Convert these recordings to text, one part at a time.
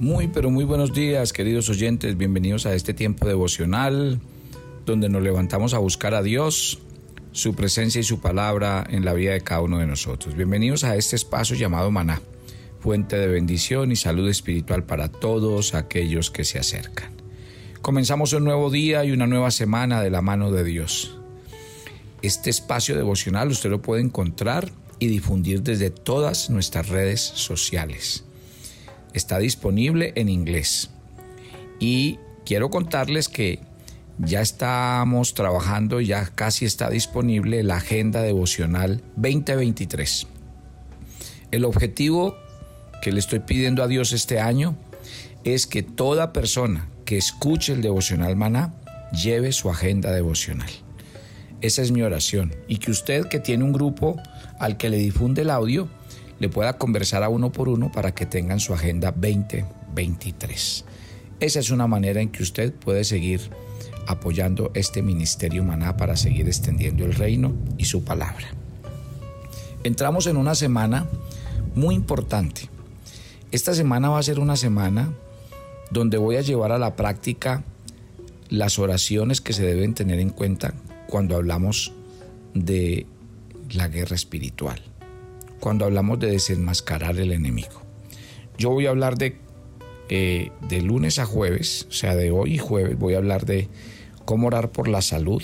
Muy, pero muy buenos días, queridos oyentes. Bienvenidos a este tiempo devocional donde nos levantamos a buscar a Dios, su presencia y su palabra en la vida de cada uno de nosotros. Bienvenidos a este espacio llamado Maná, fuente de bendición y salud espiritual para todos aquellos que se acercan. Comenzamos un nuevo día y una nueva semana de la mano de Dios. Este espacio devocional usted lo puede encontrar y difundir desde todas nuestras redes sociales está disponible en inglés. Y quiero contarles que ya estamos trabajando, ya casi está disponible la Agenda Devocional 2023. El objetivo que le estoy pidiendo a Dios este año es que toda persona que escuche el devocional maná lleve su agenda devocional. Esa es mi oración. Y que usted que tiene un grupo al que le difunde el audio, le pueda conversar a uno por uno para que tengan su agenda 2023. Esa es una manera en que usted puede seguir apoyando este ministerio maná para seguir extendiendo el reino y su palabra. Entramos en una semana muy importante. Esta semana va a ser una semana donde voy a llevar a la práctica las oraciones que se deben tener en cuenta cuando hablamos de la guerra espiritual cuando hablamos de desenmascarar el enemigo. Yo voy a hablar de, eh, de lunes a jueves, o sea, de hoy y jueves, voy a hablar de cómo orar por la salud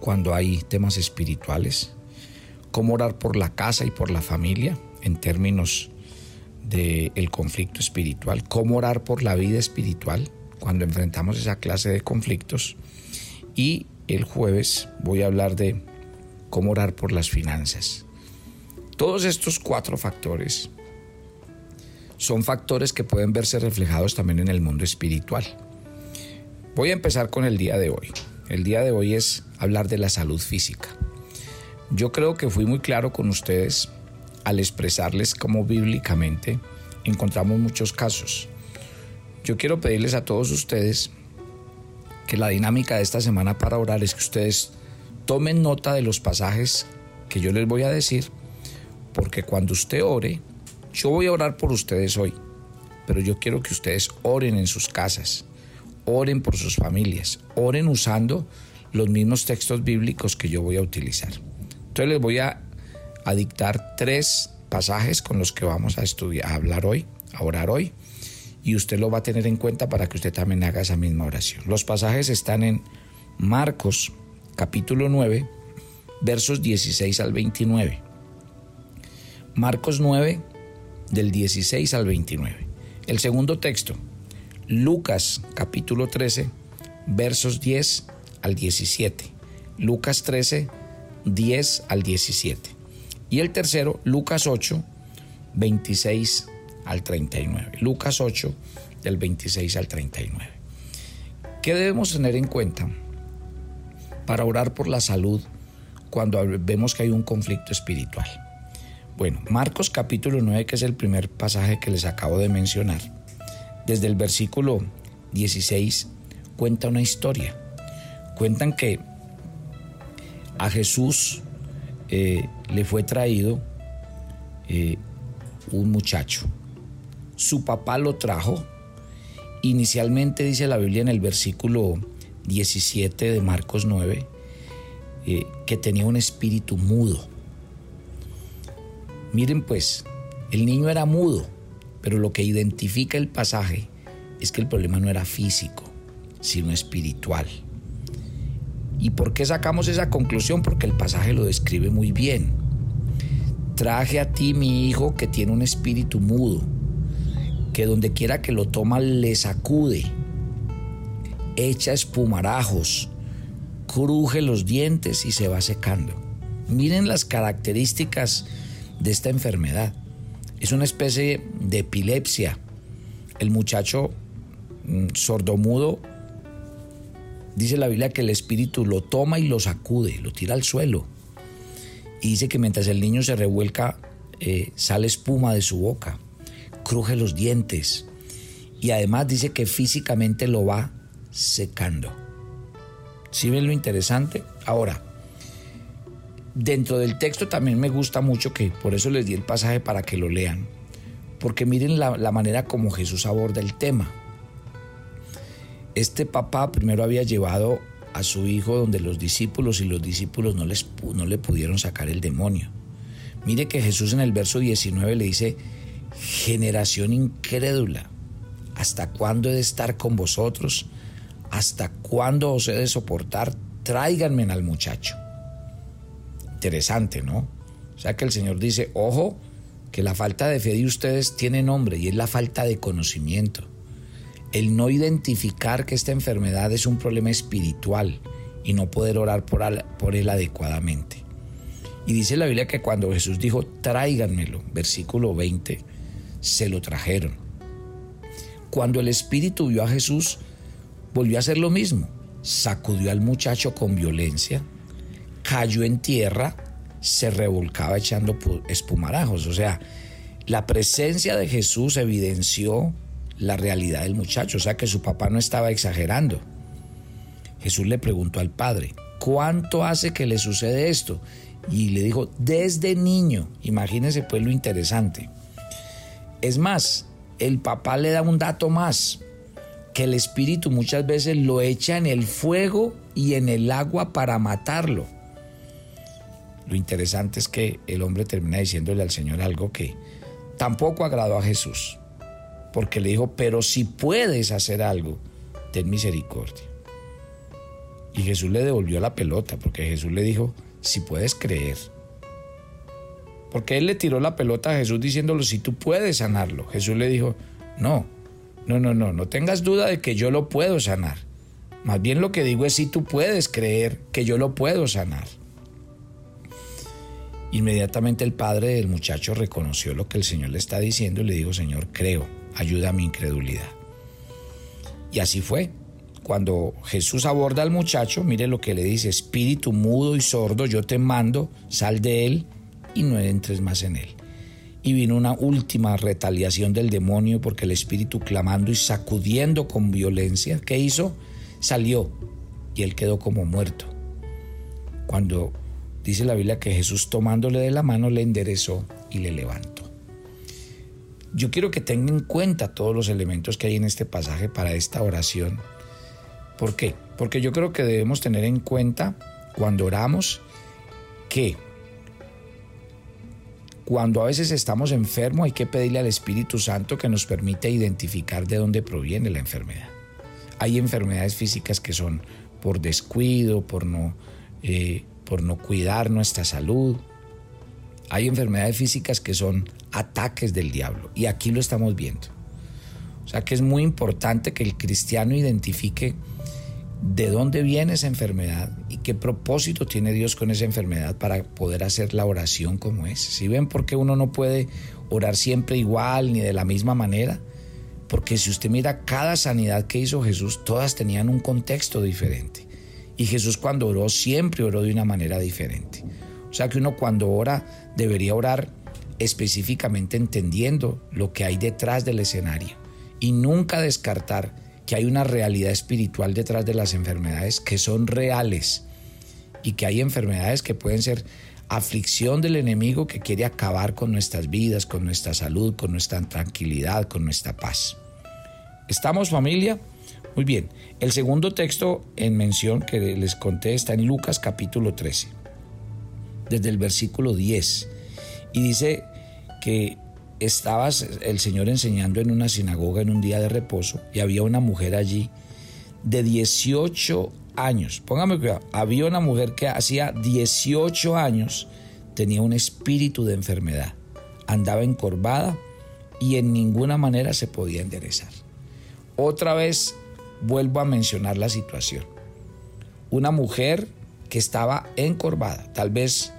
cuando hay temas espirituales, cómo orar por la casa y por la familia en términos del conflicto espiritual, cómo orar por la vida espiritual cuando enfrentamos esa clase de conflictos. Y el jueves voy a hablar de cómo orar por las finanzas. Todos estos cuatro factores son factores que pueden verse reflejados también en el mundo espiritual. Voy a empezar con el día de hoy. El día de hoy es hablar de la salud física. Yo creo que fui muy claro con ustedes al expresarles cómo bíblicamente encontramos muchos casos. Yo quiero pedirles a todos ustedes que la dinámica de esta semana para orar es que ustedes tomen nota de los pasajes que yo les voy a decir porque cuando usted ore, yo voy a orar por ustedes hoy, pero yo quiero que ustedes oren en sus casas, oren por sus familias, oren usando los mismos textos bíblicos que yo voy a utilizar. Entonces les voy a, dictar tres pasajes con los que vamos a estudiar, a hablar hoy, a orar hoy, y usted lo va a tener en cuenta para que usted también haga esa misma oración. Los pasajes están en Marcos capítulo 9, versos 16 al 29. Marcos 9, del 16 al 29. El segundo texto, Lucas capítulo 13, versos 10 al 17. Lucas 13, 10 al 17. Y el tercero, Lucas 8, 26 al 39. Lucas 8, del 26 al 39. ¿Qué debemos tener en cuenta para orar por la salud cuando vemos que hay un conflicto espiritual? Bueno, Marcos capítulo 9, que es el primer pasaje que les acabo de mencionar, desde el versículo 16 cuenta una historia. Cuentan que a Jesús eh, le fue traído eh, un muchacho. Su papá lo trajo. Inicialmente dice la Biblia en el versículo 17 de Marcos 9 eh, que tenía un espíritu mudo Miren pues, el niño era mudo, pero lo que identifica el pasaje es que el problema no era físico, sino espiritual. ¿Y por qué sacamos esa conclusión? Porque el pasaje lo describe muy bien. Traje a ti mi hijo que tiene un espíritu mudo, que donde quiera que lo toma le sacude, echa espumarajos, cruje los dientes y se va secando. Miren las características de esta enfermedad. Es una especie de epilepsia. El muchacho mm, sordomudo, dice la Biblia que el espíritu lo toma y lo sacude, lo tira al suelo. Y dice que mientras el niño se revuelca, eh, sale espuma de su boca, cruje los dientes. Y además dice que físicamente lo va secando. ¿Sí ven lo interesante? Ahora, Dentro del texto también me gusta mucho que, por eso les di el pasaje para que lo lean, porque miren la, la manera como Jesús aborda el tema. Este papá primero había llevado a su hijo donde los discípulos y los discípulos no, les, no le pudieron sacar el demonio. Mire que Jesús en el verso 19 le dice, generación incrédula, ¿hasta cuándo he de estar con vosotros? ¿Hasta cuándo os he de soportar? Tráiganme al muchacho. Interesante, ¿no? O sea que el Señor dice, ojo, que la falta de fe de ustedes tiene nombre y es la falta de conocimiento. El no identificar que esta enfermedad es un problema espiritual y no poder orar por, por él adecuadamente. Y dice la Biblia que cuando Jesús dijo, tráiganmelo, versículo 20, se lo trajeron. Cuando el Espíritu vio a Jesús, volvió a hacer lo mismo. Sacudió al muchacho con violencia, cayó en tierra, se revolcaba echando espumarajos. O sea, la presencia de Jesús evidenció la realidad del muchacho, o sea que su papá no estaba exagerando. Jesús le preguntó al padre, ¿cuánto hace que le sucede esto? Y le dijo, desde niño, imagínense pues lo interesante. Es más, el papá le da un dato más, que el espíritu muchas veces lo echa en el fuego y en el agua para matarlo. Lo interesante es que el hombre termina diciéndole al Señor algo que tampoco agradó a Jesús, porque le dijo, pero si puedes hacer algo, ten misericordia. Y Jesús le devolvió la pelota, porque Jesús le dijo, si puedes creer. Porque él le tiró la pelota a Jesús diciéndolo, si tú puedes sanarlo. Jesús le dijo, no, no, no, no, no tengas duda de que yo lo puedo sanar. Más bien lo que digo es si tú puedes creer que yo lo puedo sanar. Inmediatamente el padre del muchacho reconoció lo que el Señor le está diciendo y le dijo, Señor, creo, ayuda a mi incredulidad. Y así fue. Cuando Jesús aborda al muchacho, mire lo que le dice, espíritu mudo y sordo, yo te mando, sal de él y no entres más en él. Y vino una última retaliación del demonio porque el espíritu clamando y sacudiendo con violencia, ¿qué hizo? Salió y él quedó como muerto. Cuando dice la Biblia que Jesús tomándole de la mano le enderezó y le levantó. Yo quiero que tengan en cuenta todos los elementos que hay en este pasaje para esta oración. ¿Por qué? Porque yo creo que debemos tener en cuenta cuando oramos que cuando a veces estamos enfermos hay que pedirle al Espíritu Santo que nos permita identificar de dónde proviene la enfermedad. Hay enfermedades físicas que son por descuido, por no, eh, por no cuidar nuestra salud. Hay enfermedades físicas que son ataques del diablo y aquí lo estamos viendo. O sea que es muy importante que el cristiano identifique de dónde viene esa enfermedad y qué propósito tiene Dios con esa enfermedad para poder hacer la oración como es. Si ven por qué uno no puede orar siempre igual ni de la misma manera, porque si usted mira cada sanidad que hizo Jesús, todas tenían un contexto diferente. Y Jesús cuando oró siempre oró de una manera diferente. O sea que uno cuando ora debería orar específicamente entendiendo lo que hay detrás del escenario y nunca descartar que hay una realidad espiritual detrás de las enfermedades que son reales y que hay enfermedades que pueden ser aflicción del enemigo que quiere acabar con nuestras vidas, con nuestra salud, con nuestra tranquilidad, con nuestra paz. ¿Estamos familia? Muy bien. El segundo texto en mención que les conté está en Lucas capítulo 13, desde el versículo 10. Y dice que estaba el Señor enseñando en una sinagoga en un día de reposo y había una mujer allí de 18 años. Póngame cuidado, había una mujer que hacía 18 años tenía un espíritu de enfermedad, andaba encorvada y en ninguna manera se podía enderezar. Otra vez vuelvo a mencionar la situación. Una mujer que estaba encorvada, tal vez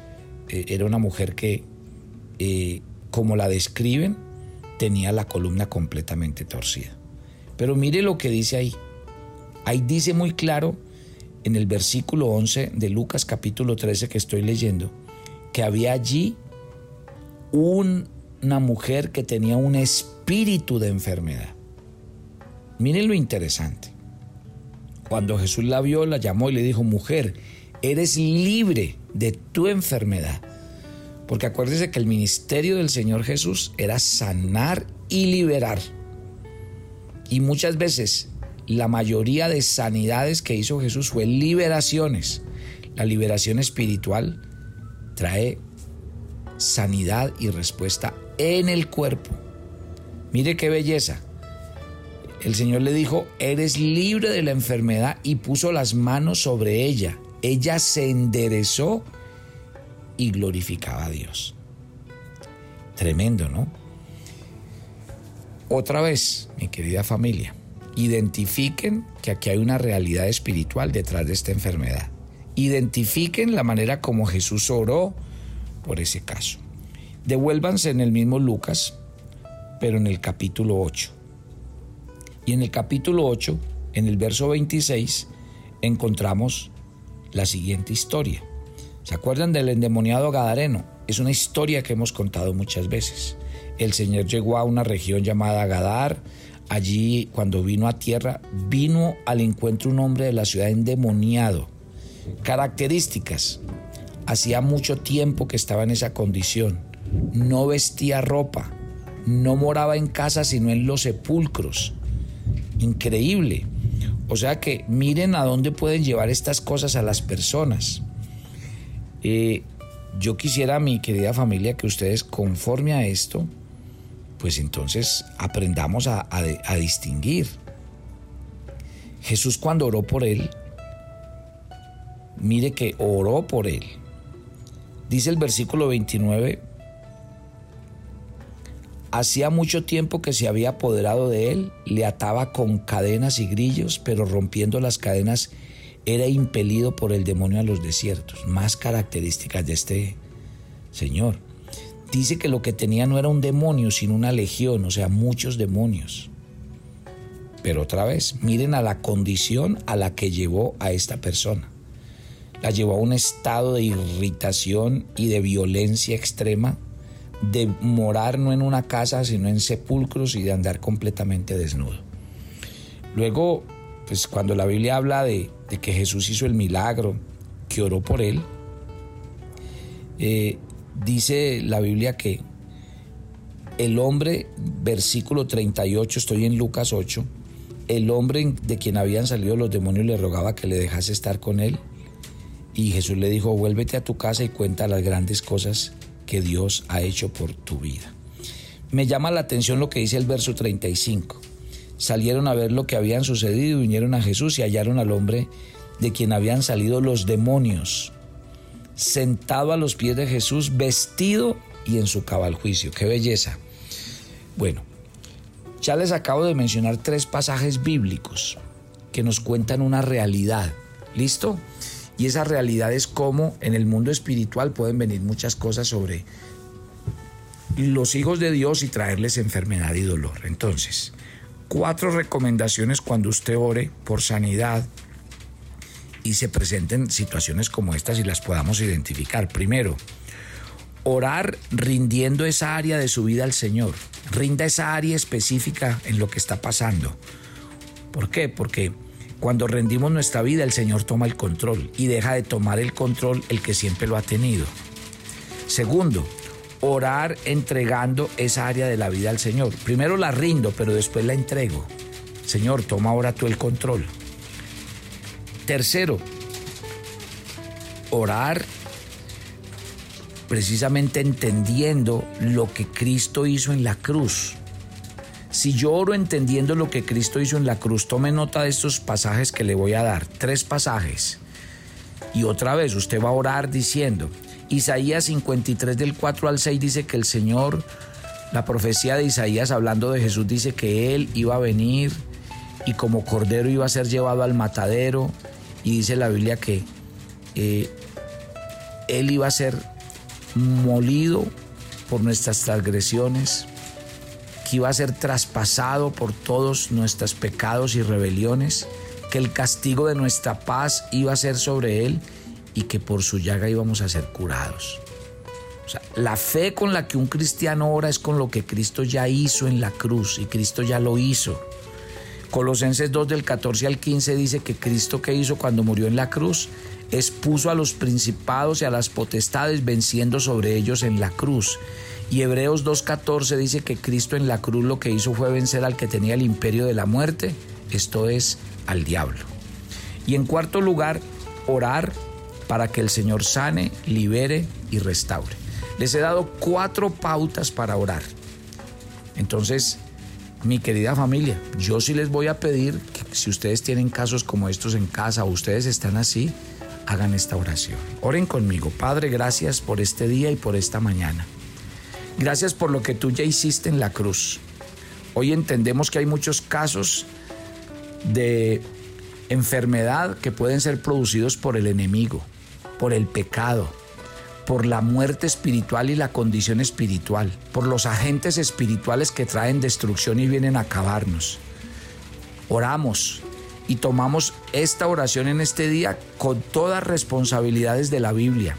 eh, era una mujer que eh, como la describen, tenía la columna completamente torcida. Pero mire lo que dice ahí. Ahí dice muy claro en el versículo 11 de Lucas capítulo 13 que estoy leyendo, que había allí una mujer que tenía un espíritu de enfermedad. Miren lo interesante. Cuando Jesús la vio, la llamó y le dijo, mujer, eres libre de tu enfermedad. Porque acuérdese que el ministerio del Señor Jesús era sanar y liberar. Y muchas veces la mayoría de sanidades que hizo Jesús fue liberaciones. La liberación espiritual trae sanidad y respuesta en el cuerpo. Mire qué belleza. El Señor le dijo, eres libre de la enfermedad y puso las manos sobre ella. Ella se enderezó y glorificaba a Dios. Tremendo, ¿no? Otra vez, mi querida familia, identifiquen que aquí hay una realidad espiritual detrás de esta enfermedad. Identifiquen la manera como Jesús oró por ese caso. Devuélvanse en el mismo Lucas, pero en el capítulo 8. Y en el capítulo 8, en el verso 26, encontramos la siguiente historia. ¿Se acuerdan del endemoniado Gadareno? Es una historia que hemos contado muchas veces. El Señor llegó a una región llamada Gadar. Allí, cuando vino a tierra, vino al encuentro un hombre de la ciudad endemoniado. Características. Hacía mucho tiempo que estaba en esa condición. No vestía ropa. No moraba en casa sino en los sepulcros. Increíble. O sea que miren a dónde pueden llevar estas cosas a las personas. Eh, yo quisiera, mi querida familia, que ustedes conforme a esto, pues entonces aprendamos a, a distinguir. Jesús cuando oró por él, mire que oró por él. Dice el versículo 29, Hacía mucho tiempo que se había apoderado de él, le ataba con cadenas y grillos, pero rompiendo las cadenas era impelido por el demonio a los desiertos. Más características de este señor. Dice que lo que tenía no era un demonio, sino una legión, o sea, muchos demonios. Pero otra vez, miren a la condición a la que llevó a esta persona. La llevó a un estado de irritación y de violencia extrema de morar no en una casa, sino en sepulcros y de andar completamente desnudo. Luego, pues cuando la Biblia habla de, que Jesús hizo el milagro, que oró por él, eh, dice la Biblia que el hombre, versículo 38, estoy en Lucas 8, el hombre de quien habían salido los demonios le rogaba que le dejase estar con él. Y Jesús le dijo, vuélvete a tu casa y cuenta las grandes cosas que Dios ha hecho por tu vida. Me llama la atención lo que dice el verso 35. Salieron a ver lo que habían sucedido, vinieron a Jesús y hallaron al hombre de quien habían salido los demonios, sentado a los pies de Jesús, vestido y en su cabal juicio. ¡Qué belleza! Bueno, ya les acabo de mencionar tres pasajes bíblicos que nos cuentan una realidad. ¿Listo? Y esa realidad es cómo en el mundo espiritual pueden venir muchas cosas sobre los hijos de Dios y traerles enfermedad y dolor. Entonces, cuatro recomendaciones cuando usted ore por sanidad y se presenten situaciones como estas y las podamos identificar. Primero, orar rindiendo esa área de su vida al Señor. Rinda esa área específica en lo que está pasando. ¿Por qué? Porque cuando rendimos nuestra vida, el Señor toma el control y deja de tomar el control el que siempre lo ha tenido. Segundo, orar entregando esa área de la vida al Señor. Primero la rindo, pero después la entrego. Señor, toma ahora tú el control. Tercero, orar precisamente entendiendo lo que Cristo hizo en la cruz. Si yo oro entendiendo lo que Cristo hizo en la cruz, tome nota de estos pasajes que le voy a dar, tres pasajes. Y otra vez, usted va a orar diciendo, Isaías 53 del 4 al 6 dice que el Señor, la profecía de Isaías hablando de Jesús dice que Él iba a venir y como cordero iba a ser llevado al matadero. Y dice la Biblia que eh, Él iba a ser molido por nuestras transgresiones, que iba a ser traspasado por todos nuestros pecados y rebeliones, que el castigo de nuestra paz iba a ser sobre él y que por su llaga íbamos a ser curados. O sea, la fe con la que un cristiano ora es con lo que Cristo ya hizo en la cruz y Cristo ya lo hizo. Colosenses 2 del 14 al 15 dice que Cristo que hizo cuando murió en la cruz expuso a los principados y a las potestades venciendo sobre ellos en la cruz. Y Hebreos 2.14 dice que Cristo en la cruz lo que hizo fue vencer al que tenía el imperio de la muerte, esto es, al diablo. Y en cuarto lugar, orar para que el Señor sane, libere y restaure. Les he dado cuatro pautas para orar. Entonces, mi querida familia, yo sí les voy a pedir que si ustedes tienen casos como estos en casa o ustedes están así, hagan esta oración. Oren conmigo. Padre, gracias por este día y por esta mañana. Gracias por lo que tú ya hiciste en la cruz. Hoy entendemos que hay muchos casos de enfermedad que pueden ser producidos por el enemigo, por el pecado, por la muerte espiritual y la condición espiritual, por los agentes espirituales que traen destrucción y vienen a acabarnos. Oramos y tomamos esta oración en este día con todas responsabilidades de la Biblia,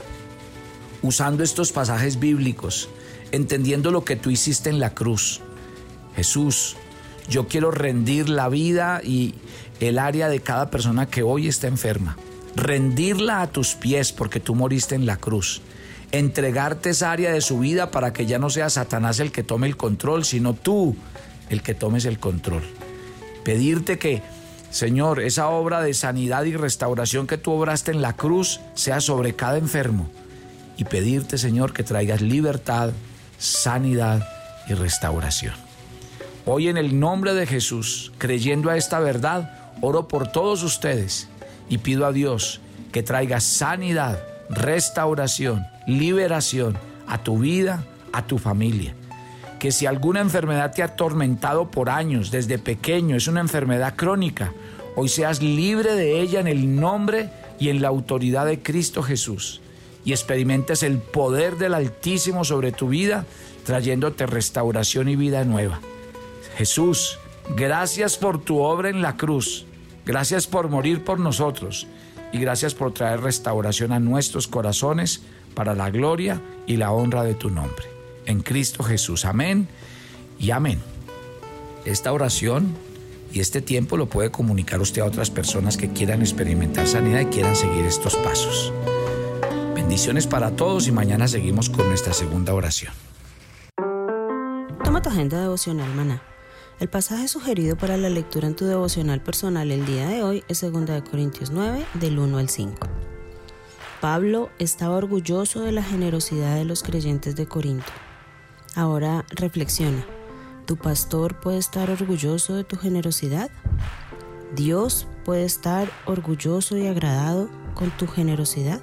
usando estos pasajes bíblicos, entendiendo lo que tú hiciste en la cruz. Jesús, yo quiero rendir la vida y el área de cada persona que hoy está enferma. Rendirla a tus pies porque tú moriste en la cruz entregarte esa área de su vida para que ya no sea Satanás el que tome el control, sino tú el que tomes el control. Pedirte que, Señor, esa obra de sanidad y restauración que tú obraste en la cruz sea sobre cada enfermo. Y pedirte, Señor, que traigas libertad, sanidad y restauración. Hoy en el nombre de Jesús, creyendo a esta verdad, oro por todos ustedes y pido a Dios que traiga sanidad, restauración, liberación a tu vida, a tu familia. Que si alguna enfermedad te ha atormentado por años, desde pequeño, es una enfermedad crónica, hoy seas libre de ella en el nombre y en la autoridad de Cristo Jesús y experimentes el poder del Altísimo sobre tu vida, trayéndote restauración y vida nueva. Jesús, gracias por tu obra en la cruz, gracias por morir por nosotros y gracias por traer restauración a nuestros corazones para la gloria y la honra de tu nombre. En Cristo Jesús. Amén y amén. Esta oración y este tiempo lo puede comunicar usted a otras personas que quieran experimentar sanidad y quieran seguir estos pasos. Bendiciones para todos y mañana seguimos con nuestra segunda oración. Toma tu agenda devocional, maná el pasaje sugerido para la lectura en tu devocional personal el día de hoy es 2 Corintios 9, del 1 al 5. Pablo estaba orgulloso de la generosidad de los creyentes de Corinto. Ahora reflexiona, ¿tu pastor puede estar orgulloso de tu generosidad? ¿Dios puede estar orgulloso y agradado con tu generosidad?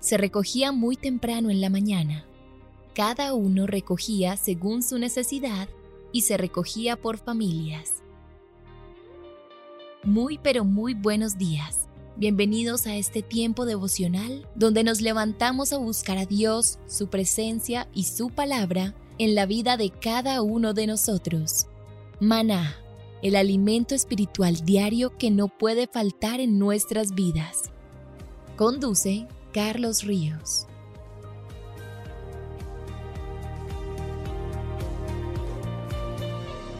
se recogía muy temprano en la mañana. Cada uno recogía según su necesidad y se recogía por familias. Muy pero muy buenos días. Bienvenidos a este tiempo devocional donde nos levantamos a buscar a Dios, su presencia y su palabra en la vida de cada uno de nosotros. Maná, el alimento espiritual diario que no puede faltar en nuestras vidas. Conduce Carlos Ríos.